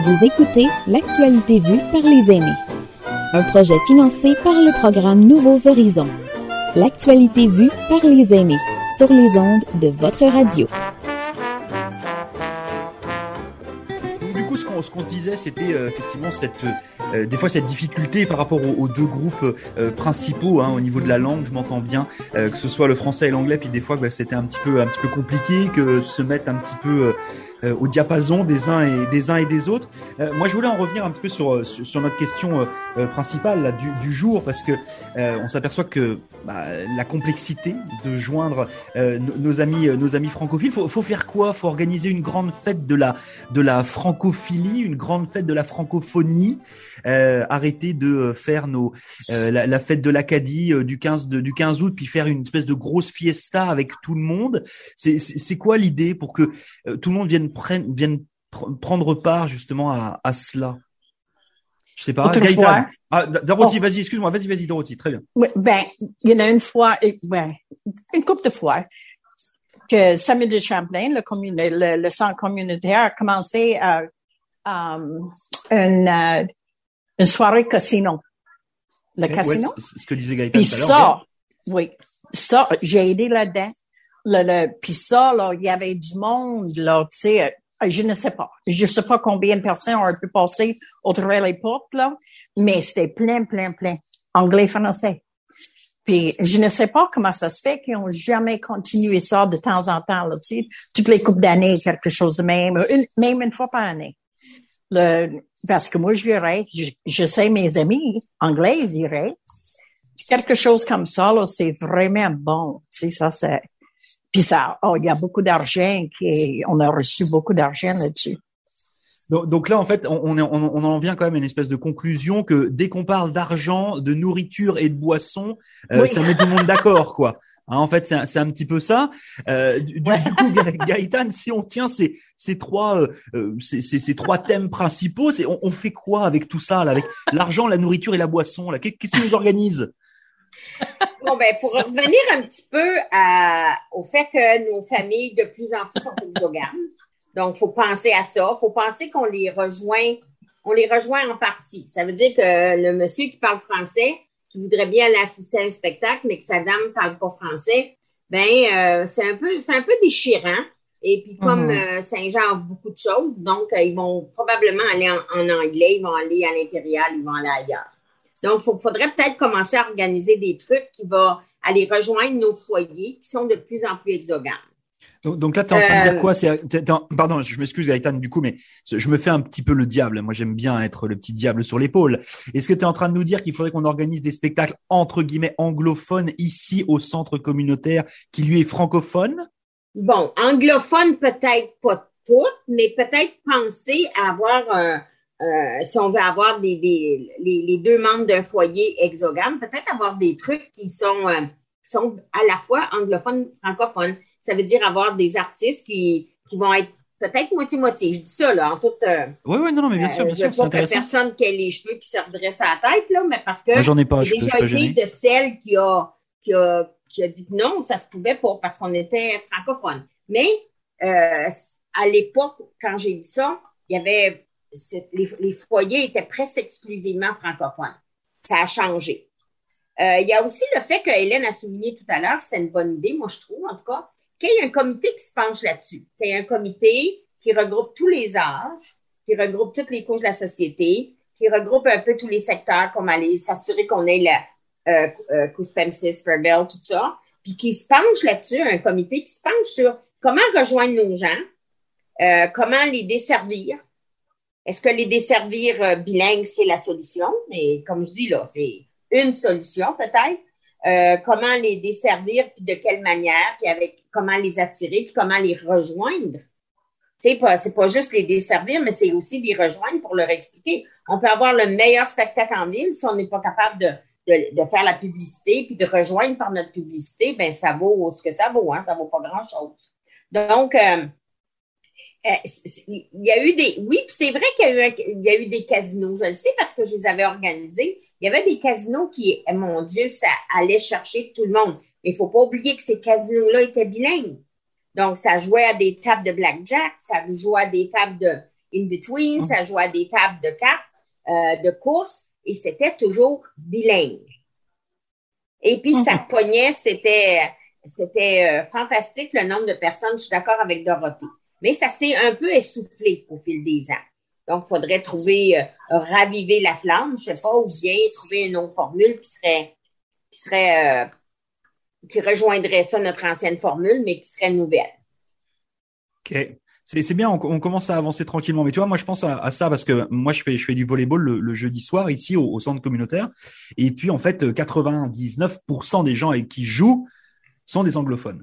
Vous écoutez L'actualité vue par les aînés. Un projet financé par le programme Nouveaux Horizons. L'actualité vue par les aînés sur les ondes de votre radio. Du coup, ce qu'on se disait, c'était euh, effectivement cette, euh, des fois cette difficulté par rapport aux, deux groupes euh, principaux hein, au niveau de la langue. Je m'entends bien, euh, que ce soit le français et l'anglais, puis des fois bah, c'était un petit peu un petit peu compliqué que se mettre un petit peu euh, au diapason des uns et des uns et des autres. Euh, moi, je voulais en revenir un petit peu sur sur, notre question euh, euh, principale là, du, du jour parce que euh, on s'aperçoit que bah, la complexité de joindre euh, nos, amis nos amis francophiles. Faut, faut faire quoi? Faut organiser une grande fête de la de la francophilie, une grande fête de la francophonie. Arrêter de faire nos la, la, fête de l'Acadie du 15 de, du 15 août puis faire une espèce de grosse fiesta avec tout le monde. C'est quoi l'idée pour que tout le monde vienne prenne vienne pr prendre part justement à, à cela je sais pas. Gaëtan. Ah, Dorothy, oh. vas-y, excuse-moi, vas-y, vas-y, Dorothy, très bien. Oui, ben, il y en a une fois, ben, une couple de fois, que Samuel de Champlain, le, le, le, centre communautaire, a commencé à, um, une, une soirée casino. Le ouais, casino. Ouais, c'est ce que disait Gaëtan. Puis ça, oui, ça, j'ai aidé là-dedans. Le, le, puis ça, là, il y avait du monde, là, tu sais, je ne sais pas. Je ne sais pas combien de personnes ont pu passer au travers les portes, là, mais c'était plein, plein, plein. Anglais, français. Puis je ne sais pas comment ça se fait qu'ils n'ont jamais continué ça de temps en temps, là, tu sais, toutes les coupes d'années, quelque chose de même, même une fois par année. Le, parce que moi, je dirais, je, je sais mes amis anglais, je dirais, quelque chose comme ça, là, c'est vraiment bon. Tu sais, ça, c'est, puis ça, oh, il y a beaucoup d'argent qui, on a reçu beaucoup d'argent là-dessus. Donc, donc, là, en fait, on, on, on, en vient quand même à une espèce de conclusion que dès qu'on parle d'argent, de nourriture et de boisson, euh, oui. ça met tout le monde d'accord, quoi. Hein, en fait, c'est un, un, petit peu ça. Euh, du, ouais. du, coup, Gaëtan, si on tient ces, ces trois, euh, ces, ces, trois thèmes principaux, c'est on, on, fait quoi avec tout ça, là, avec l'argent, la nourriture et la boisson là? Qu'est-ce qui nous organise? Bon, ben, pour revenir un petit peu à, au fait que nos familles de plus en plus sont exogames. Donc, faut penser à ça. Faut penser qu'on les rejoint, on les rejoint en partie. Ça veut dire que le monsieur qui parle français, qui voudrait bien aller assister à un spectacle, mais que sa dame parle pas français, ben, euh, c'est un peu, c'est un peu déchirant. Et puis, comme mm-hmm. euh, Saint-Jean offre beaucoup de choses, donc, euh, ils vont probablement aller en, en, anglais, ils vont aller à l'impérial, ils vont aller ailleurs. Donc, il faudrait peut-être commencer à organiser des trucs qui vont aller rejoindre nos foyers qui sont de plus en plus exogames. Donc, donc là, tu es en train de dire quoi? C'est, Pardon, je m'excuse Gaëtan du coup, mais je me fais un petit peu le diable. Moi, j'aime bien être le petit diable sur l'épaule. Est-ce que tu es en train de nous dire qu'il faudrait qu'on organise des spectacles entre guillemets anglophones ici au centre communautaire qui lui est francophone? Bon, anglophone peut-être pas toutes, mais peut-être penser à avoir un euh, si on veut avoir des, des les, les, deux membres d'un foyer exogame, peut-être avoir des trucs qui sont, euh, qui sont à la fois anglophones, francophones. Ça veut dire avoir des artistes qui, qui vont être peut-être moitié-moitié. Je dis ça, là, en toute. Euh, oui, oui, non, non, mais bien sûr, bien sûr. Je veux pas que personne qui ait les cheveux qui se redressent à la tête, là, mais parce que. Moi, j'en ai pas, j'ai déjà été de celle qui a, qui a, qui a dit que non, ça se pouvait pas parce qu'on était francophone. Mais, euh, à l'époque, quand j'ai dit ça, il y avait les, les, foyers étaient presque exclusivement francophones. Ça a changé. Euh, il y a aussi le fait que Hélène a souligné tout à l'heure, c'est une bonne idée, moi je trouve en tout cas, qu'il y ait un comité qui se penche là-dessus, qu'il y ait un comité qui regroupe tous les âges, qui regroupe toutes les couches de la société, qui regroupe un peu tous les secteurs, comme aller s'assurer qu'on ait la euh, euh, Couspemsis, Ferville, tout ça, puis qui se penche là-dessus, un comité qui se penche sur comment rejoindre nos gens, euh, comment les desservir, est-ce que les desservir euh, bilingues, c'est la solution? Mais comme je dis là, c'est une solution peut-être. Euh, comment les desservir, puis de quelle manière, puis avec comment les attirer, puis comment les rejoindre? Sais, pas, c'est pas juste les desservir, mais c'est aussi les rejoindre pour leur expliquer. On peut avoir le meilleur spectacle en ville si on n'est pas capable de, faire la publicité, puis de rejoindre par notre publicité, ben ça vaut ce que ça vaut, hein, ça vaut pas grand-chose. Donc, euh, euh, il y a eu des, oui, c'est vrai qu'il y, a eu un, il y a eu des casinos. Je le sais parce que je les avais organisés. Il y avait des casinos qui, eh, mon Dieu, ça allait chercher tout le monde. Mais il faut pas oublier que ces casinos-là étaient bilingues. Donc, ça jouait à des tables de blackjack, ça jouait à des tables de, in between, ça jouait à des tables de cartes, euh, de course, et c'était toujours bilingue. Et puis, ça pognait, c'était, c'était euh, fantastique le nombre de personnes. Je suis d'accord avec Dorothée. Mais ça s'est un peu essoufflé au fil des ans. Donc, il faudrait trouver, euh, raviver la flamme, je sais pas, ou bien trouver une autre formule qui serait, qui serait, euh, qui rejoindrait ça, notre ancienne formule, mais qui serait nouvelle. OK. C'est bien, on, commence à avancer tranquillement. Mais tu vois, moi, je pense à, ça parce que moi, je fais, je fais du volleyball le, le jeudi soir ici au, centre communautaire. Et puis, en fait, 99% des gens qui jouent sont des anglophones.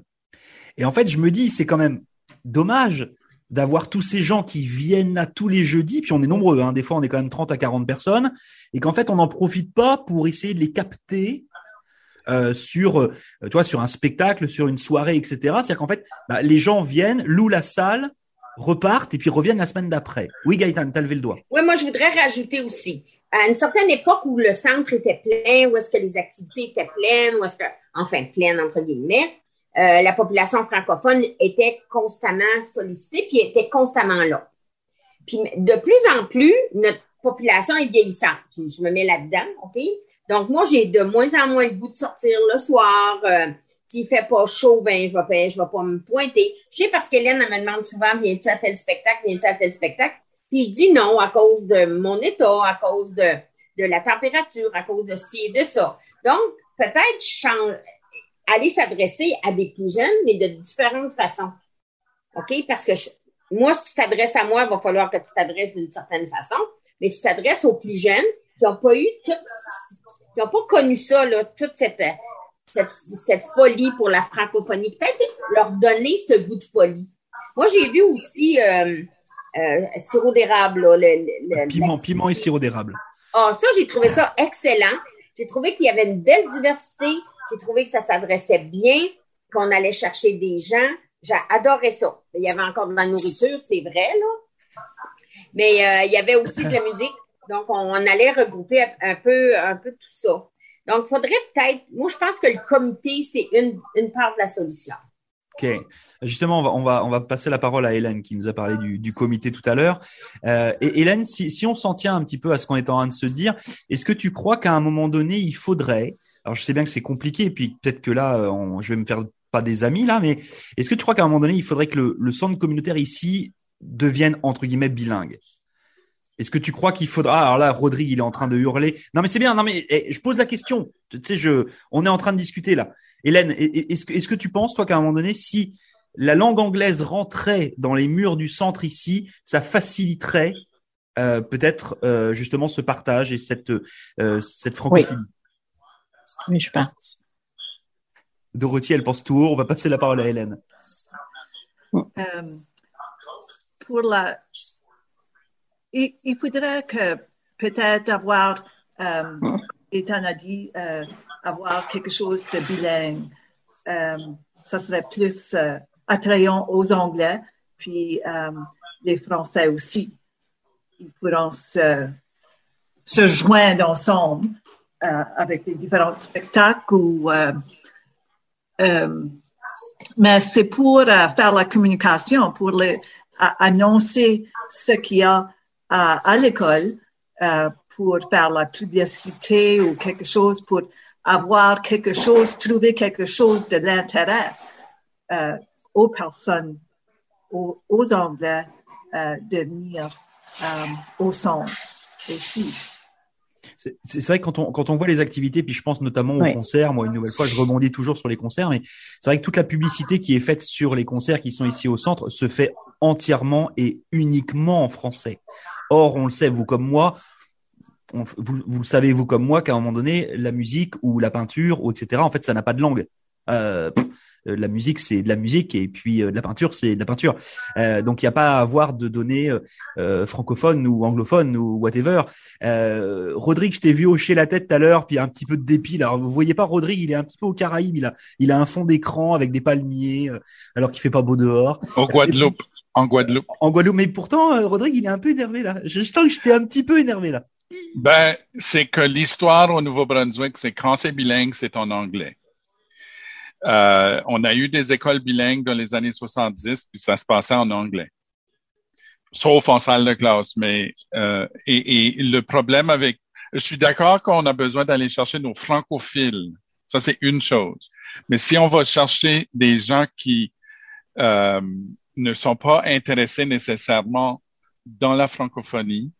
Et en fait, je me dis, c'est quand même dommage d'avoir tous ces gens qui viennent là tous les jeudis, puis on est nombreux, hein, des fois on est quand même 30 à 40 personnes, et qu'en fait on n'en profite pas pour essayer de les capter euh, sur, euh, sur un spectacle, sur une soirée, etc. C'est-à-dire qu'en fait, bah, les gens viennent, louent la salle, repartent et puis reviennent la semaine d'après. Oui, Gaëtan, t'as levé le doigt. Oui, moi je voudrais rajouter aussi, à une certaine époque où le centre était plein, où est-ce que les activités étaient pleines, où est-ce que, enfin pleines entre guillemets, euh, la population francophone était constamment sollicitée, puis était constamment là. Puis de plus en plus, notre population est vieillissante. je me mets là-dedans, OK? Donc, moi, j'ai de moins en moins le goût de sortir le soir. Euh, S'il fait pas chaud, ben je vais pas, je vais pas me pointer. Je sais parce qu'Hélène me demande souvent, viens-tu à tel spectacle, viens-tu à tel spectacle? Puis je dis non à cause de mon état, à cause de, de la température, à cause de ci et de ça. Donc, peut-être change, aller s'adresser à des plus jeunes, mais de différentes façons. OK? Parce que moi, si tu t'adresses à moi, il va falloir que tu t'adresses d'une certaine façon. Mais si tu t'adresses aux plus jeunes qui n'ont pas eu toute, qui n'ont pas connu ça, là, toute cette, cette, cette folie pour la francophonie, peut-être leur donner ce goût de folie. Moi, j'ai vu aussi euh, euh, sirop d'érable. Le, le, piment, piment et sirop d'érable. Ah, ça, j'ai trouvé ça excellent. J'ai trouvé qu'il y avait une belle diversité. J'ai trouvé que ça s'adressait bien, qu'on allait chercher des gens. Adoré ça. Il y avait encore de la nourriture, c'est vrai, là. Mais euh, il y avait aussi de la musique. Donc, on, allait regrouper un peu, un peu tout ça. Donc, il faudrait peut-être, moi, je pense que le comité, c'est une, une part de la solution. OK. Justement, on va, on va, on va passer la parole à Hélène qui nous a parlé du, du comité tout à l'heure. Euh, et Hélène, si, si on s'en tient un petit peu à ce qu'on est en train de se dire, est-ce que tu crois qu'à un moment donné, il faudrait, alors je sais bien que c'est compliqué, et puis peut-être que là, euh, je vais me faire pas des amis là, mais est-ce que tu crois qu'à un moment donné, il faudrait que le, centre communautaire ici devienne entre guillemets bilingue? Est-ce que tu crois qu'il faudra Alors là, Rodrigue, il est en train de hurler. Non, mais c'est bien. Non, mais eh, je pose la question. Tu sais, je, on est en train de discuter là. Hélène, est-ce que, est-ce que tu penses toi qu'à un moment donné, si la langue anglaise rentrait dans les murs du centre ici, ça faciliterait euh, peut-être euh, justement ce partage et cette cette francophonie? Oui, je pense. Dorothy, elle pense tout haut. On va passer la parole à Hélène. Euh, pour la, il, faudrait que peut-être avoir, euh, Ethan a dit, euh, avoir quelque chose de bilingue. Euh, ça serait plus euh, attrayant aux Anglais, puis les Français aussi. Ils pourront se, se joindre ensemble avec des différents spectacles ou euh, euh, mais c'est pour faire la communication, pour les, annoncer ce qu'il y a à, l'école, pour faire la publicité ou quelque chose, pour avoir quelque chose, trouver quelque chose de l'intérêt aux personnes, aux, aux Anglais de venir au centre aussi c'est vrai que quand on, quand on voit les activités, puis je pense notamment aux concerts, moi une nouvelle fois, je rebondis toujours sur les concerts, mais c'est vrai que toute la publicité qui est faite sur les concerts qui sont ici au centre se fait entièrement et uniquement en français. Or, on le sait, vous comme moi, vous, vous le savez vous comme moi qu'à un moment donné, la musique ou la peinture ou etc. En fait, ça n'a pas de langue. Euh, euh, la musique c'est de la musique et puis euh, de la peinture c'est de la peinture. Euh, donc il n'y a pas à avoir de données francophones ou anglophones ou whatever. Rodrigue, je t'ai vu hocher la tête tout à l'heure, puis un petit peu de dépit. Alors vous voyez pas Rodrigue, il est un petit peu au Caraïbes, il a il a un fond d'écran avec des palmiers alors qu'il fait pas beau dehors. Au Guadeloupe. En Guadeloupe. En Guadeloupe, mais pourtant Rodrigue, il est un peu énervé là. Je, sens que j'étais un petit peu énervé là. Ben, c'est que l'histoire au Nouveau-Brunswick, c'est quand c'est bilingue, c'est en anglais. Euh, on a eu des écoles bilingues dans les années 70, puis ça se passait en anglais. sauf en salle de classe. Mais euh, et, le problème avec, je suis d'accord qu'on a besoin d'aller chercher nos francophiles. Ça c'est une chose. Mais si on va chercher des gens qui euh, ne sont pas intéressés nécessairement dans la francophonie,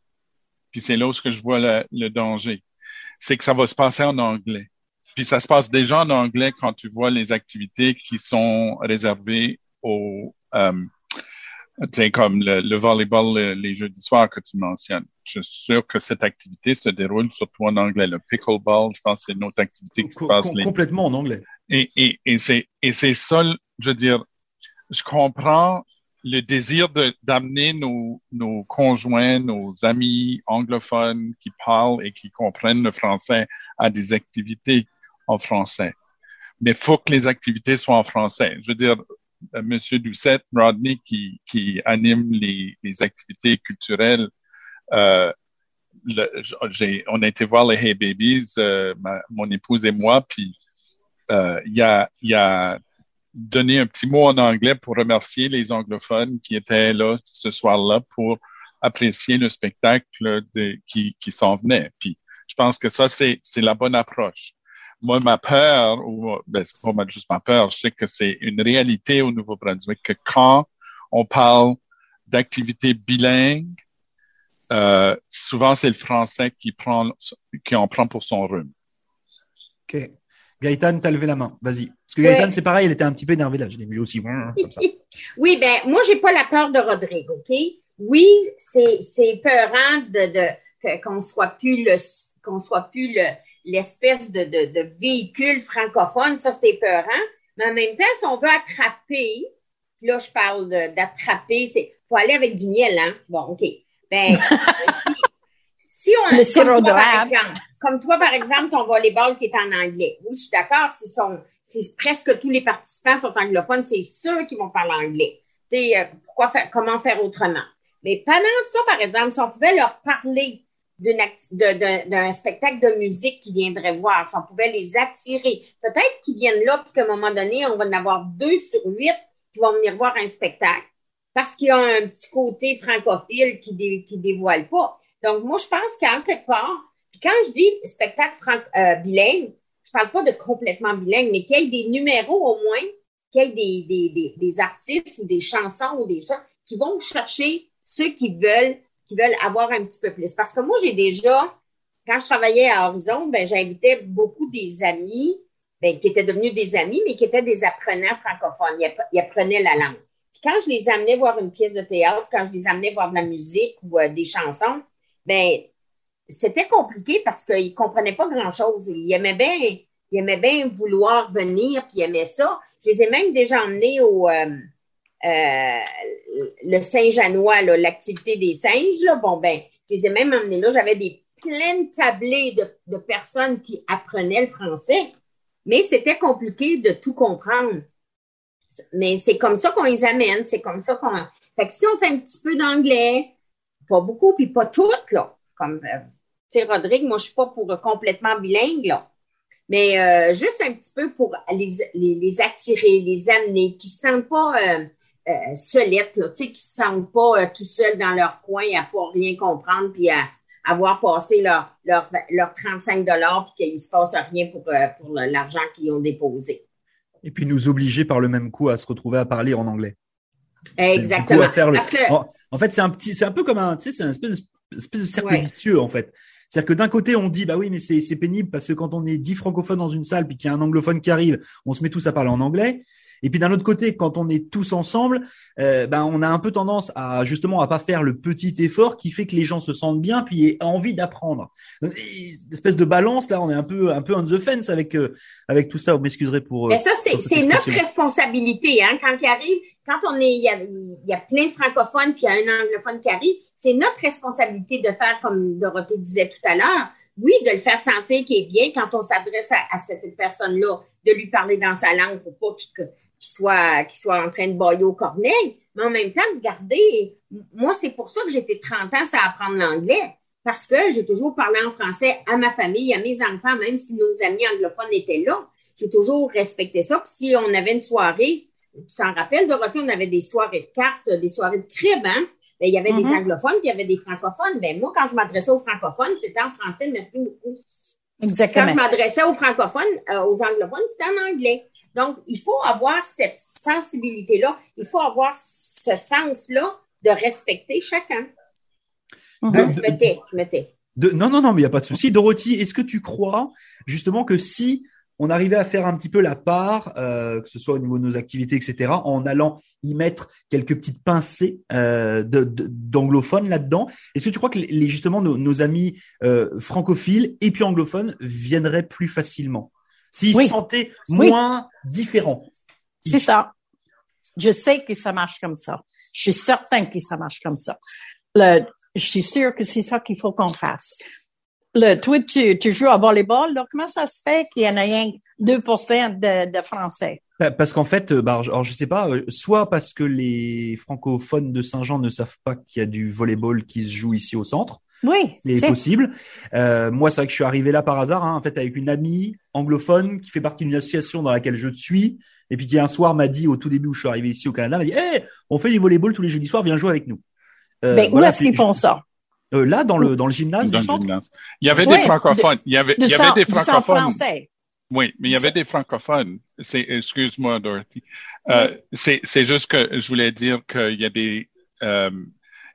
puis c'est là où je vois le, le danger, c'est que ça va se passer en anglais. Puis ça se passe déjà en anglais quand tu vois les activités qui sont réservées aux euh, comme le, le volleyball, les jeux d'histoire que tu mentionnes. Je suis sûr que cette activité se déroule surtout en anglais. Le pickleball, je pense c'est une autre activité qui se passe. Complètement en anglais. Et, et, et c'est et c'est ça, je veux dire, je comprends le désir d'amener nos, nos conjoints, nos amis anglophones qui parlent et qui comprennent le français à des activités en français. Mais faut que les activités soient en français. Je veux dire, euh, Monsieur Doucette, Rodney, qui, qui anime les, les activités culturelles, euh, j'ai, on a été voir les Hey Babies, euh, mon épouse et moi, puis euh, il a, y a donné un petit mot en anglais pour remercier les anglophones qui étaient là ce soir-là pour apprécier le spectacle de, qui, qui s'en venait. Puis je pense que ça, c'est, c'est la bonne approche moi, ma peur, ou ben, c'est pas juste ma peur, je sais que c'est une réalité au Nouveau-Brunswick que quand on parle d'activités bilingues, euh, souvent c'est le français qui prend, qui en prend pour son rhume. Ok. Gaëtan, t'as levé la main. Vas-y. Parce que Gaëtan, c'est pareil, il était un petit peu énervé là. Je l'ai vu aussi. Comme ça. oui, ben, moi, j'ai pas la peur de Rodrigue, OK? Oui, c'est, c'est peurant de, de, qu'on soit plus le, qu'on soit plus le, l'espèce de, de, de, véhicule francophone, ça c'était peurant. Mais en même temps, si on veut attraper, là je parle d'attraper, c'est faut aller avec du miel, hein. Bon, OK. Ben, si, on le comme toi, par exemple, comme toi, par exemple, ton volleyball qui est en anglais. Oui, je suis d'accord, si sont, si presque tous les participants sont anglophones, c'est ceux qui vont parler anglais. Tu sais, euh, pourquoi faire, comment faire autrement? Mais pendant ça, par exemple, si on pouvait leur parler d'un spectacle de musique qu'ils viendraient voir, on pouvait les attirer. Peut-être qu'ils viennent là, puis qu'à un moment donné, on va en avoir deux sur huit qui vont venir voir un spectacle parce qu'il y a un petit côté francophile qui dé, dévoile pas. Donc, moi, je pense qu'en quelque part, puis quand je dis spectacle franc, euh, bilingue, je parle pas de complètement bilingue, mais qu'il y ait des numéros au moins, qu'il y ait des, des, des, des artistes ou des chansons ou des choses qui vont chercher ceux qui veulent qui veulent avoir un petit peu plus. Parce que moi, j'ai déjà, quand je travaillais à Horizon, ben, j'invitais beaucoup des amis, ben, qui étaient devenus des amis, mais qui étaient des apprenants francophones. Ils, apprenaient la langue. Puis quand je les amenais voir une pièce de théâtre, quand je les amenais voir de la musique ou euh, des chansons, ben, c'était compliqué parce qu'ils comprenaient pas grand-chose. Ils aimaient bien, ils aimaient bien vouloir venir, puis ils aimaient ça. Je les ai même déjà emmenés au, euh, euh, le Saint-Janois, l'activité des singes, là, bon, ben, je les ai même emmenés là. J'avais des pleines tablées de, de, personnes qui apprenaient le français, mais c'était compliqué de tout comprendre. Mais c'est comme ça qu'on les amène, c'est comme ça qu'on. Fait que si on fait un petit peu d'anglais, pas beaucoup, puis pas toutes, là, comme, euh, tu sais, Rodrigue, moi, je suis pas pour complètement bilingue, là. Mais euh, juste un petit peu pour les, les, attirer, les amener, qui ne sentent pas euh, euh, solettes, là, qui se sentent pas euh, tout seuls dans leur coin à pas rien comprendre puis à avoir passé leur, leur, leur 35 dollars puis qu'il se passe rien pour, euh, pour l'argent qu'ils ont déposé. Et puis nous obliger par le même coup à se retrouver à parler en anglais. Exactement. en, fait, c'est un petit, c'est un peu comme un, tu sais, c'est un espèce, espèce de cercle vicieux en fait. C'est-à-dire que d'un côté, on dit, bah oui, mais c'est pénible parce que quand on est dix francophones dans une salle puis qu'il y a un anglophone qui arrive, on se met tous à parler en anglais. Et puis d'un autre côté, quand on est tous ensemble, euh, ben on a un peu tendance à justement à pas faire le petit effort qui fait que les gens se sentent bien puis aient envie d'apprendre. Espèce de balance là, on est un peu un peu on the fence avec euh, avec tout ça. Vous m'excuserez pour. Euh, Mais ça c'est c'est notre responsabilité hein quand il arrive. Quand on est, il y, a, il y a plein de francophones puis il y a un anglophone qui arrive, c'est notre responsabilité de faire comme Dorothée disait tout à l'heure, oui, de le faire sentir qu'il est bien quand on s'adresse à, à, cette personne-là, de lui parler dans sa langue pour pas qu'il qui soit, qui soit en train de bailler au corneille, mais en même temps, de garder, moi, c'est pour ça que j'étais 30 ans à apprendre l'anglais, parce que j'ai toujours parlé en français à ma famille, à mes enfants, même si nos amis anglophones étaient là. J'ai toujours respecté ça. Puis si on avait une soirée, tu t'en rappelles, Dorothée, on avait des soirées de cartes, des soirées de crib, hein? ben, il y avait des Mhm. anglophones, puis il y avait des francophones. Ben, moi, quand je m'adressais aux francophones, c'était en français, merci beaucoup. Quand Exactement. je m'adressais aux francophones, euh, aux anglophones, c'était en anglais. Donc, il faut avoir cette sensibilité-là. Il faut avoir ce sens-là de respecter chacun. Mhm. De- Je me tais, je me tais. De- non, non, non, mais il n'y a pas de souci. Dorothy, est-ce que tu crois justement que si on arrivait à faire un petit peu la part, euh, que ce soit au niveau de nos activités, etc., en allant y mettre quelques petites pincées euh, d'anglophones là-dedans, est-ce que tu crois que les- justement nos, nos amis euh, francophiles et puis anglophones viendraient plus facilement? S'ils Oui. se sentaient Oui. moins différents C'est ça. Je sais que ça marche comme ça. Je suis certain que ça marche comme ça. Le, je suis sûre que c'est ça qu'il faut qu'on fasse. Le, toi, tu, tu joues à volleyball, là, comment ça se fait qu'il y en a rien que 2 de, de Français? Pa- Parce qu'en fait, euh, bah, alors je sais pas, euh, soit parce que les francophones de Saint-Jean ne savent pas qu'il y a du volleyball qui se joue ici au centre, Oui, c'est possible. Euh, moi, c'est vrai que je suis arrivé là par hasard, hein, en fait, avec une amie anglophone qui fait partie d'une association dans laquelle je suis, et puis qui un soir m'a dit au tout début où je suis arrivé ici au Canada, m'a dit, hey, on fait du volleyball tous les jeudis soirs, viens jouer avec nous. Euh, Ben, où voilà, est-ce qu'ils font ça? euh, Là, dans le dans le gymnase dans du le centre? gymnase. Il y avait des francophones. Il y avait, De il y avait sang- des francophones. français. Oui, mais il y avait des francophones. C'est, excuse-moi, Dorothy. Euh, c'est, c'est juste que je voulais dire qu'il y a des, euh,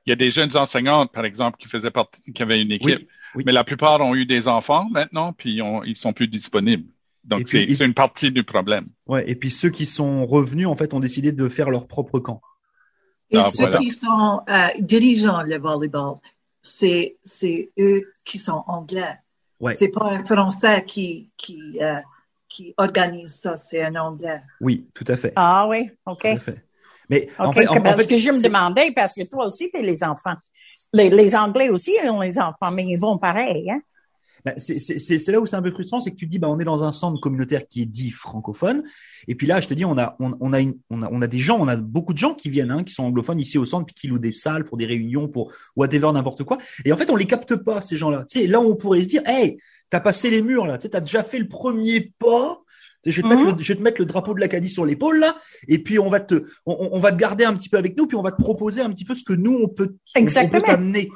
il y a des jeunes enseignantes, par exemple, qui faisaient partie, qui avaient une équipe. oui. Mais la plupart ont eu des enfants maintenant, puis on, ils sont plus disponibles. Donc, Et c'est, et- c'est une partie du problème. Ouais, et puis ceux qui sont revenus, en fait, ont décidé de faire leur propre camp. Et Ah, ceux voilà. qui sont euh, dirigeants le volleyball, c'est c'est eux qui sont anglais. Ouais. C'est pas un Français qui qui euh, qui organise ça, c'est un Anglais. Oui, tout à fait. Ah oui, OK. Tout à fait. Mais en fait, en- en parce fait, que je me demandais, parce que toi aussi, t'es les enfants. Les, les Anglais aussi ont les enfants, mais ils vont pareil, hein? Bah, c'est là où c'est un peu frustrant, c'est que tu te dis, bah, on est dans un centre communautaire qui est dit francophone, et puis là, je te dis, on a, on, on a, une, on a, on a des gens, on a beaucoup de gens qui viennent, hein, qui sont anglophones ici au centre, puis qui louent des salles pour des réunions, pour whatever, n'importe quoi. Et en fait, on les capte pas ces gens-là. Tu sais, là, on pourrait se dire, hey, t'as passé les murs là, tu sais, t'as déjà fait le premier pas. Je vais, te Mhm. mettre le, je vais te mettre le drapeau de l'Acadie sur l'épaule là, et puis on va te, on, on va te garder un petit peu avec nous, puis on va te proposer un petit peu ce que nous on peut, on- on Exactement. peut t'amener.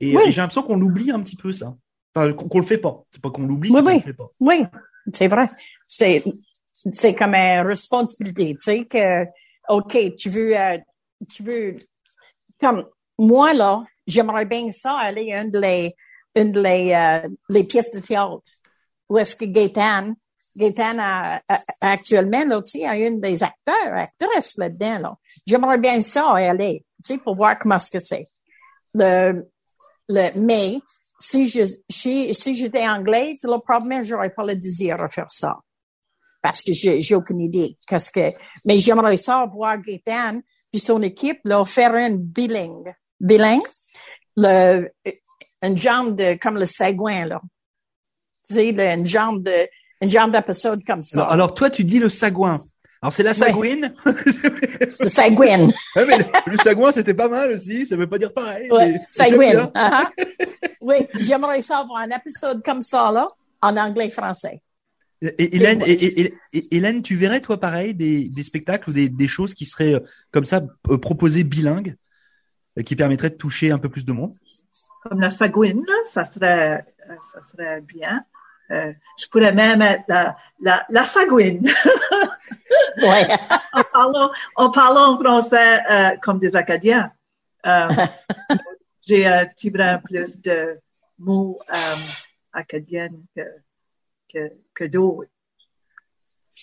Et, Oui. et j'ai l'impression qu'on oublie un petit peu ça. Enfin, qu'on qu'on le fait pas. C'est pas qu'on l'oublie, Oui, c'est qu'on oui. le fait pas. Oui, c'est vrai. C'est, c'est comme une responsabilité, tu sais, que, OK, tu veux, euh, tu veux, comme, moi, là, j'aimerais bien ça aller à une de les, une de les, euh, les pièces de théâtre. Où est-ce que Gaétan, Gaétan a, a- actuellement, là, tu sais, a une des acteurs, actrices là-dedans, là. J'aimerais bien ça aller, tu sais, pour voir comment est-ce que c'est. Le, le, mais, si je, si, si j'étais anglaise, le problème, j'aurais pas le désir de faire ça. Parce que j'ai, j'ai aucune idée. Qu'est-ce que, mais j'aimerais ça voir Gaétan, puis son équipe, leur faire un bilingue. Bilingue? Le, une genre de, comme le Sagouin, là. Tu sais, une genre de, une genre d'épisode comme ça. Alors, alors, toi, tu dis le sagouin. Alors c'est la sagouine. le Sagouin. Ouais, mais le, le sagouin, c'était pas mal aussi. Ça veut pas dire pareil. Ouais, mais- Sagouin. Ah, ah. Oui, j'aimerais ça avoir un épisode comme ça, là, en anglais-français. Et, et- Hélène, et, et- et- et- Hélène, tu verrais toi pareil des, des spectacles ou des, des choses qui seraient euh, comme ça euh, proposées bilingues, euh, qui permettraient de toucher un peu plus de monde? Comme la sagouine, ça serait ça serait bien. Euh, je pourrais même être la la, la sagouine. Ouais. en parlant en parlant français euh, comme des Acadiens. Euh, j'ai un petit brin plus de mots euh, acadiens que, que, que d'autres,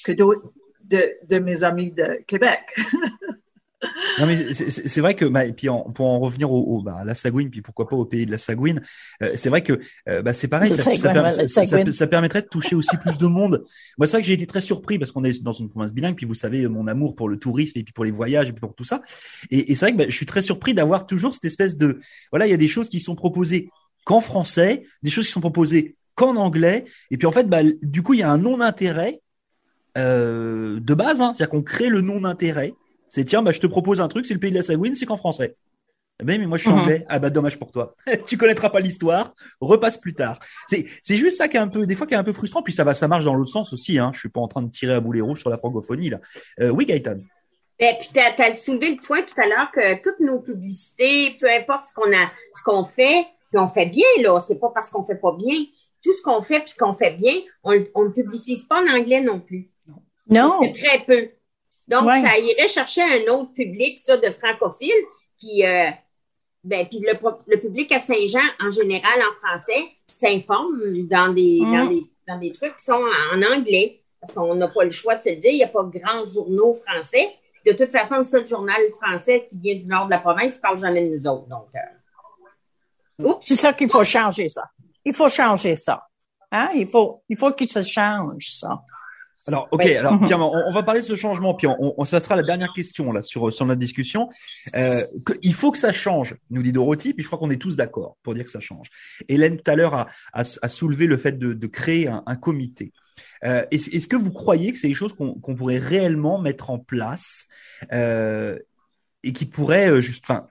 que d'autres de, de mes amis de Québec. Non mais c'est- vrai que bah, et puis en- pour en revenir au, au bah, à la sagouine puis pourquoi pas au pays de la sagouine, euh, c'est vrai que euh, bah, c'est pareil, ça, permettrait de toucher aussi plus de monde. Moi c'est vrai que j'ai été très surpris parce qu'on est dans une province bilingue puis vous savez mon amour pour le tourisme et puis pour les voyages et puis pour tout ça. Et, et c'est vrai que bah, je suis très surpris d'avoir toujours cette espèce de voilà il y a des choses qui sont proposées qu'en français, des choses qui sont proposées qu'en anglais et puis en fait bah, du coup il y a un non intérêt euh, de base, hein, c'est-à-dire qu'on crée le non intérêt. C'est tiens, bah, je te propose un truc, c'est le pays de la sagouine, c'est qu'en français. Eh ben, mais moi je suis Mhm. anglais. Ah bah dommage pour toi. tu connaîtras pas l'histoire. Repasse plus tard. C'est c'est juste ça qui est un peu des fois qui est un peu frustrant. Puis ça va, ça marche dans l'autre sens aussi. Hein. Je suis pas en train de tirer à boulet rouge sur la francophonie là. Euh, oui Gaëtan. Ben, puis tu as, soulevé le point tout à l'heure que toutes nos publicités, peu importe ce qu'on a, ce qu'on fait, puis on fait bien, là, c'est pas parce qu'on fait pas bien. Tout ce qu'on fait puis ce qu'on fait bien, on ne publicise pas en anglais non plus. Non. Très peu. Donc, ça irait chercher un autre public, ça, de francophiles, puis, euh, ben, puis le, public à Saint-Jean, en général, en français, s'informe dans des, mm. dans des, dans des trucs qui sont en anglais, parce qu'on n'a pas le choix de se dire, il n'y a pas de grands journaux français. De toute façon, le seul journal français qui vient du nord de la province ne parle jamais de nous autres. Donc, euh... C'est ça qu'il faut changer, ça. Il faut changer ça. Hein? Il faut, il faut qu'il se change, ça. Alors, ok. Alors, tiens, on, va parler de ce changement, puis on, ça sera la dernière question là sur sur notre discussion. Euh, il faut que ça change, nous dit Dorothy, puis je crois qu'on est tous d'accord pour dire que ça change. Hélène tout à l'heure a, a, soulevé le fait de, de créer un, un comité. Euh, est-ce, que vous croyez que c'est des choses qu'on, qu'on pourrait réellement mettre en place? Euh, et qui pourrait euh, juste, enfin,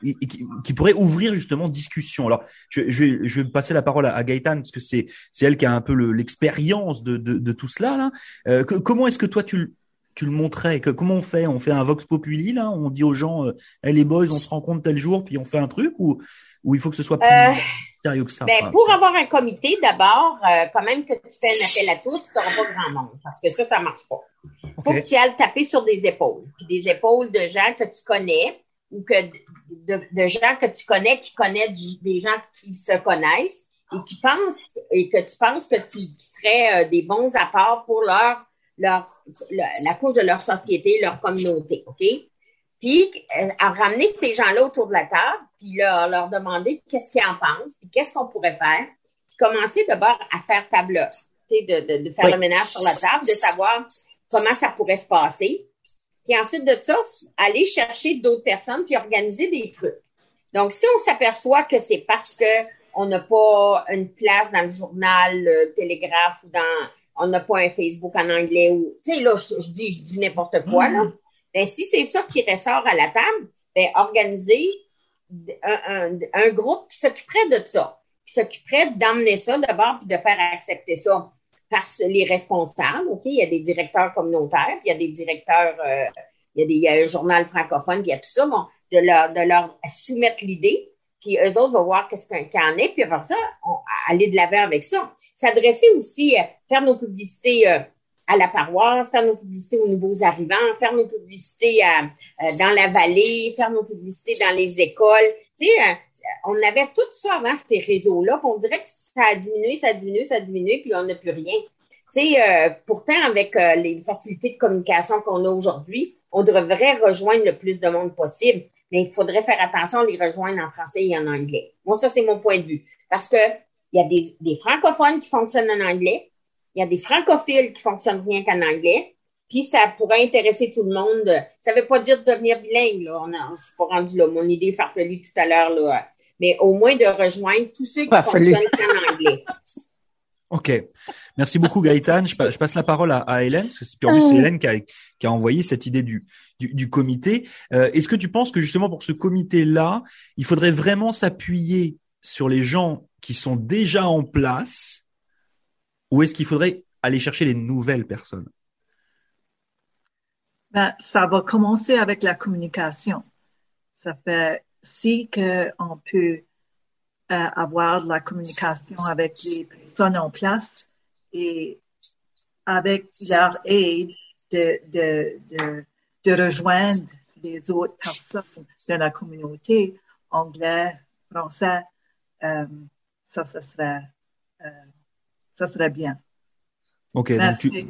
qui, pourrait ouvrir justement discussion. Alors, je, je, je vais passer la parole à, à Gaëtan parce que c'est c'est elle qui a un peu l'expérience de, de, de tout cela là. Euh, comment est-ce que toi tu tu le montrais que, Comment on fait? On fait un vox populi là? On dit aux gens, euh, les boys, on se rencontre tel jour puis on fait un truc ou ou il faut que ce soit plus euh, sérieux que ça? ben, Pour avoir un comité, d'abord, quand même que tu fais un appel à tous, tu n'auras pas grand monde parce que ça, ça marche pas. Il faut que tu ailles taper sur des épaules, puis des épaules de gens que tu connais, ou que de, gens que tu connais qui connaissent des gens qui se connaissent et qui pensent et que tu penses que tu serais euh, des bons apports pour leur leur la couche de leur société, leur communauté, ok? Puis euh, à ramener ces gens-là autour de la table, puis leur, leur demander qu'est-ce qu'ils en pensent, puis qu'est-ce qu'on pourrait faire, puis commencer d'abord à faire table, de, de, de faire le ménage sur la table, de savoir comment ça pourrait se passer, puis ensuite de ça, aller chercher d'autres personnes puis organiser des trucs. Donc, si on s'aperçoit que c'est parce que on n'a pas une place dans le journal le Télégraphe ou dans on n'a pas un Facebook en anglais ou tu sais là je, dis je dis n'importe quoi là. Mm. Ben si c'est ça qui ressort à la table, ben organiser un, un, groupe qui s'occuperait de ça, qui s'occuperait d'emmener ça d'abord puis de faire accepter ça par les responsables. OK, il y a des directeurs communautaires, puis il y a des directeurs, euh, il, y a des, il y a un journal francophone, puis il y a tout ça, bon, de leur, de leur soumettre l'idée, puis eux autres vont voir qu'est-ce qu'il y en est, puis après ça, on, aller de l'avant avec ça. S'adresser aussi, euh, faire nos publicités euh, à la paroisse, faire nos publicités aux nouveaux arrivants, faire nos publicités dans la vallée, faire nos publicités dans les écoles. Tu sais, on avait tout ça avant ces réseaux-là, on dirait que ça a diminué, ça a diminué, ça a diminué, puis on n'a plus rien. Tu sais, euh, pourtant, avec euh, les facilités de communication qu'on a aujourd'hui, on devrait rejoindre le plus de monde possible, mais il faudrait faire attention à les rejoindre en français et en anglais. Moi, ça, c'est mon point de vue. Parce que il y a des, des francophones qui fonctionnent en anglais, il y a des francophiles qui fonctionnent rien qu'en anglais, puis ça pourrait intéresser tout le monde. Ça veut pas dire de devenir bilingue, là. On a, je suis pas rendu là. Mon idée farfelue tout à l'heure, là mais au moins de rejoindre tous ceux qui fonctionnent en anglais. OK. Merci beaucoup, Gaëtan. Je, passe la parole à, Hélène, parce que c'est Hélène qui a, envoyé cette idée du, du, comité. Euh, est-ce que tu penses que justement pour ce comité-là, il faudrait vraiment s'appuyer sur les gens qui sont déjà en place, ou est-ce qu'il faudrait aller chercher les nouvelles personnes? Ben, ça va commencer avec la communication. Ça fait si on peut euh, avoir de la communication avec les personnes en place et avec leur aide de, de, de, de rejoindre les autres personnes de la communauté, anglais, français, euh, ça, ça serait, euh, ça serait bien. Ok.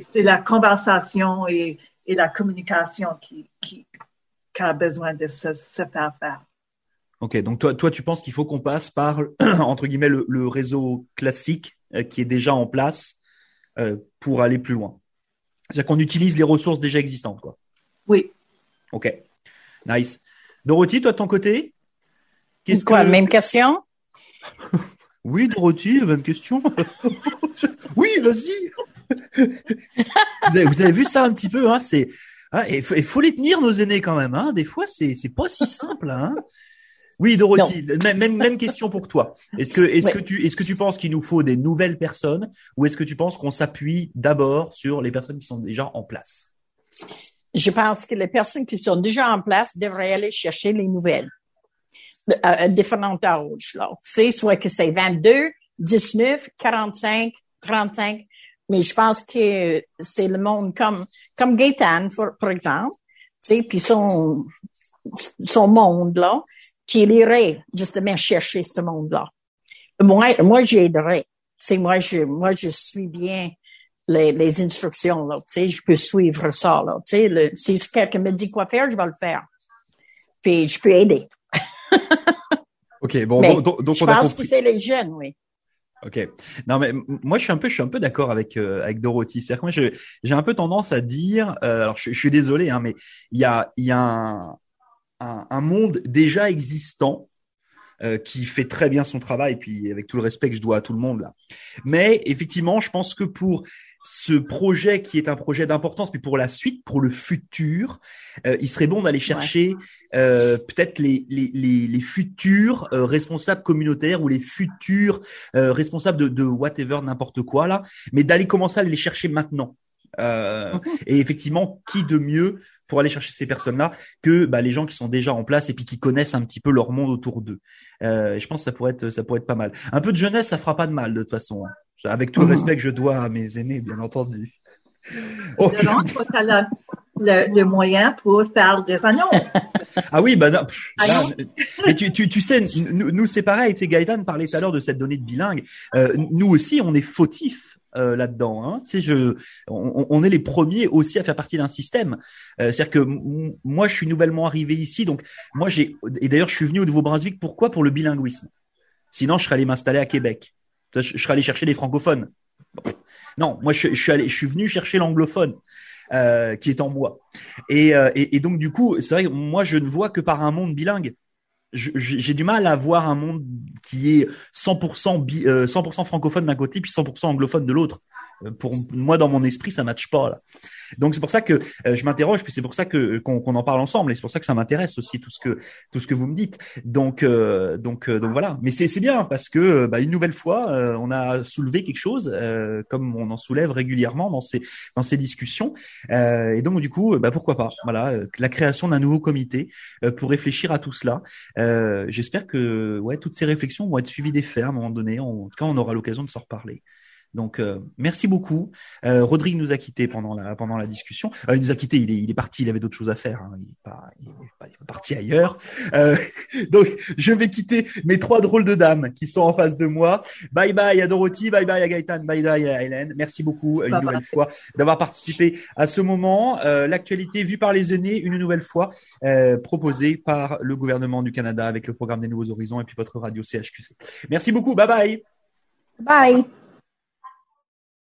C'est la conversation et, et la communication qui, qui, qui a besoin de se, se faire faire. Ok, donc toi, toi, tu penses qu'il faut qu'on passe par entre guillemets le, réseau classique euh, qui est déjà en place euh, pour aller plus loin. C'est-à-dire qu'on utilise les ressources déjà existantes, quoi. Oui. Ok, nice. Dorothy, toi de ton côté Qu'est-ce quoi, même question? Oui, Dorothy, même question. oui, vas-y. vous, avez, vu ça un petit peu, hein C'est hein, il faut, les tenir nos aînés quand même, hein Des fois, c'est c'est pas si simple, hein oui, Dorothy, même, même, question pour toi. Est-ce que, est-ce que tu, est-ce que tu penses qu'il nous faut des nouvelles personnes ou est-ce que tu penses qu'on s'appuie d'abord sur les personnes qui sont déjà en place? je pense que les personnes qui sont déjà en place devraient aller chercher les nouvelles à, différents âges. Là. Tu sais, soit que c'est 22, 19, 45, 35. Mais je pense que c'est le monde comme comme Gaëtan, par exemple, tu sais, puis son son monde là, qui irait justement chercher ce monde-là. Moi, moi, j'aiderais. C'est moi, je moi, je suis bien les, les instructions, là, tu sais, je peux suivre ça, là, tu sais, si quelqu'un me dit quoi faire, je vais le faire. Puis je peux aider. ok, bon, donc, donc je pense que c'est les jeunes, oui. Ok. Non mais moi je suis un peu je suis un peu d'accord avec euh, avec Dorothy. C'est-à-dire que moi j'ai un peu tendance à dire euh, alors je, je, suis désolé hein mais il y a il y a un, un, un monde déjà existant euh, qui fait très bien son travail, puis avec tout le respect que je dois à tout le monde là. Mais effectivement, je pense que pour ce projet qui est un projet d'importance, mais pour la suite, pour le futur, euh, il serait bon d'aller chercher euh, peut-être les, les, les, les, futurs euh, responsables communautaires ou les futurs euh, responsables de, de whatever, n'importe quoi là, mais d'aller commencer à les chercher maintenant. Euh, et effectivement, qui de mieux pour aller chercher ces personnes-là que bah, les gens qui sont déjà en place et puis qui connaissent un petit peu leur monde autour d'eux. Euh, je pense que ça pourrait être ça pourrait être pas mal. Un peu de jeunesse, ça fera pas de mal de toute façon. Hein. Avec tout le respect que je dois à mes aînés, bien entendu. Oh. le, le, moyen pour faire des annonces. ah oui, bah non. mais tu, tu, tu sais, nous, nous c'est pareil. Tu sais, Gaëtan parlait tout à l'heure de cette donnée de bilingue. Euh, nous aussi, on est fautifs euh, là-dedans. Hein. Tu sais, je, on, on, est les premiers aussi à faire partie d'un système. Euh, C'est-à-dire que moi, je suis nouvellement arrivé ici, donc moi j'ai et d'ailleurs je suis venu au Nouveau-Brunswick. Pourquoi? Pour le bilinguisme. Sinon, je serais allé m'installer à Québec. Je, serais allé chercher des francophones. Non, moi je, suis allé, je suis venu chercher l'anglophone. Euh, qui est en moi. Et, euh, et, donc du coup, c'est vrai moi je ne vois que par un monde bilingue j'ai du mal à voir un monde qui est 100% 100% francophone d'un côté puis 100% anglophone de l'autre. Euh, pour moi, dans mon esprit, ça matche pas là. Donc c'est pour ça que euh, je m'interroge, puis c'est pour ça que qu'on en parle ensemble, et c'est pour ça que ça m'intéresse aussi tout ce que tout ce que vous me dites. Donc euh, donc donc voilà. Mais c'est c'est bien parce que bah, une nouvelle fois, on a soulevé quelque chose, comme on en soulève régulièrement dans ces dans ces discussions. et donc du coup, bah pourquoi pas. Voilà, la création d'un nouveau comité pour réfléchir à tout cela. J'espère que ouais toutes ces réflexions vont être suivies des faits à un moment donné. En, quand on aura l'occasion de s'en reparler. Donc euh, merci beaucoup. Euh, Rodrigue nous a quitté pendant la pendant la discussion. Euh, il nous a quitté, il est, il est parti, il avait d'autres choses à faire. Hein. Il, est pas, il, est pas, il est parti ailleurs. Euh, donc je vais quitter mes trois drôles de dames qui sont en face de moi. Bye bye à Dorothy, bye bye à Gaëtan, bye bye à Hélène. Merci beaucoup une nouvelle fois d'avoir participé à ce moment. L'actualité vue par les aînés, une nouvelle fois proposée par le gouvernement du Canada avec le programme des Nouveaux Horizons et puis votre radio CHQC. Merci beaucoup. Bye bye. Bye.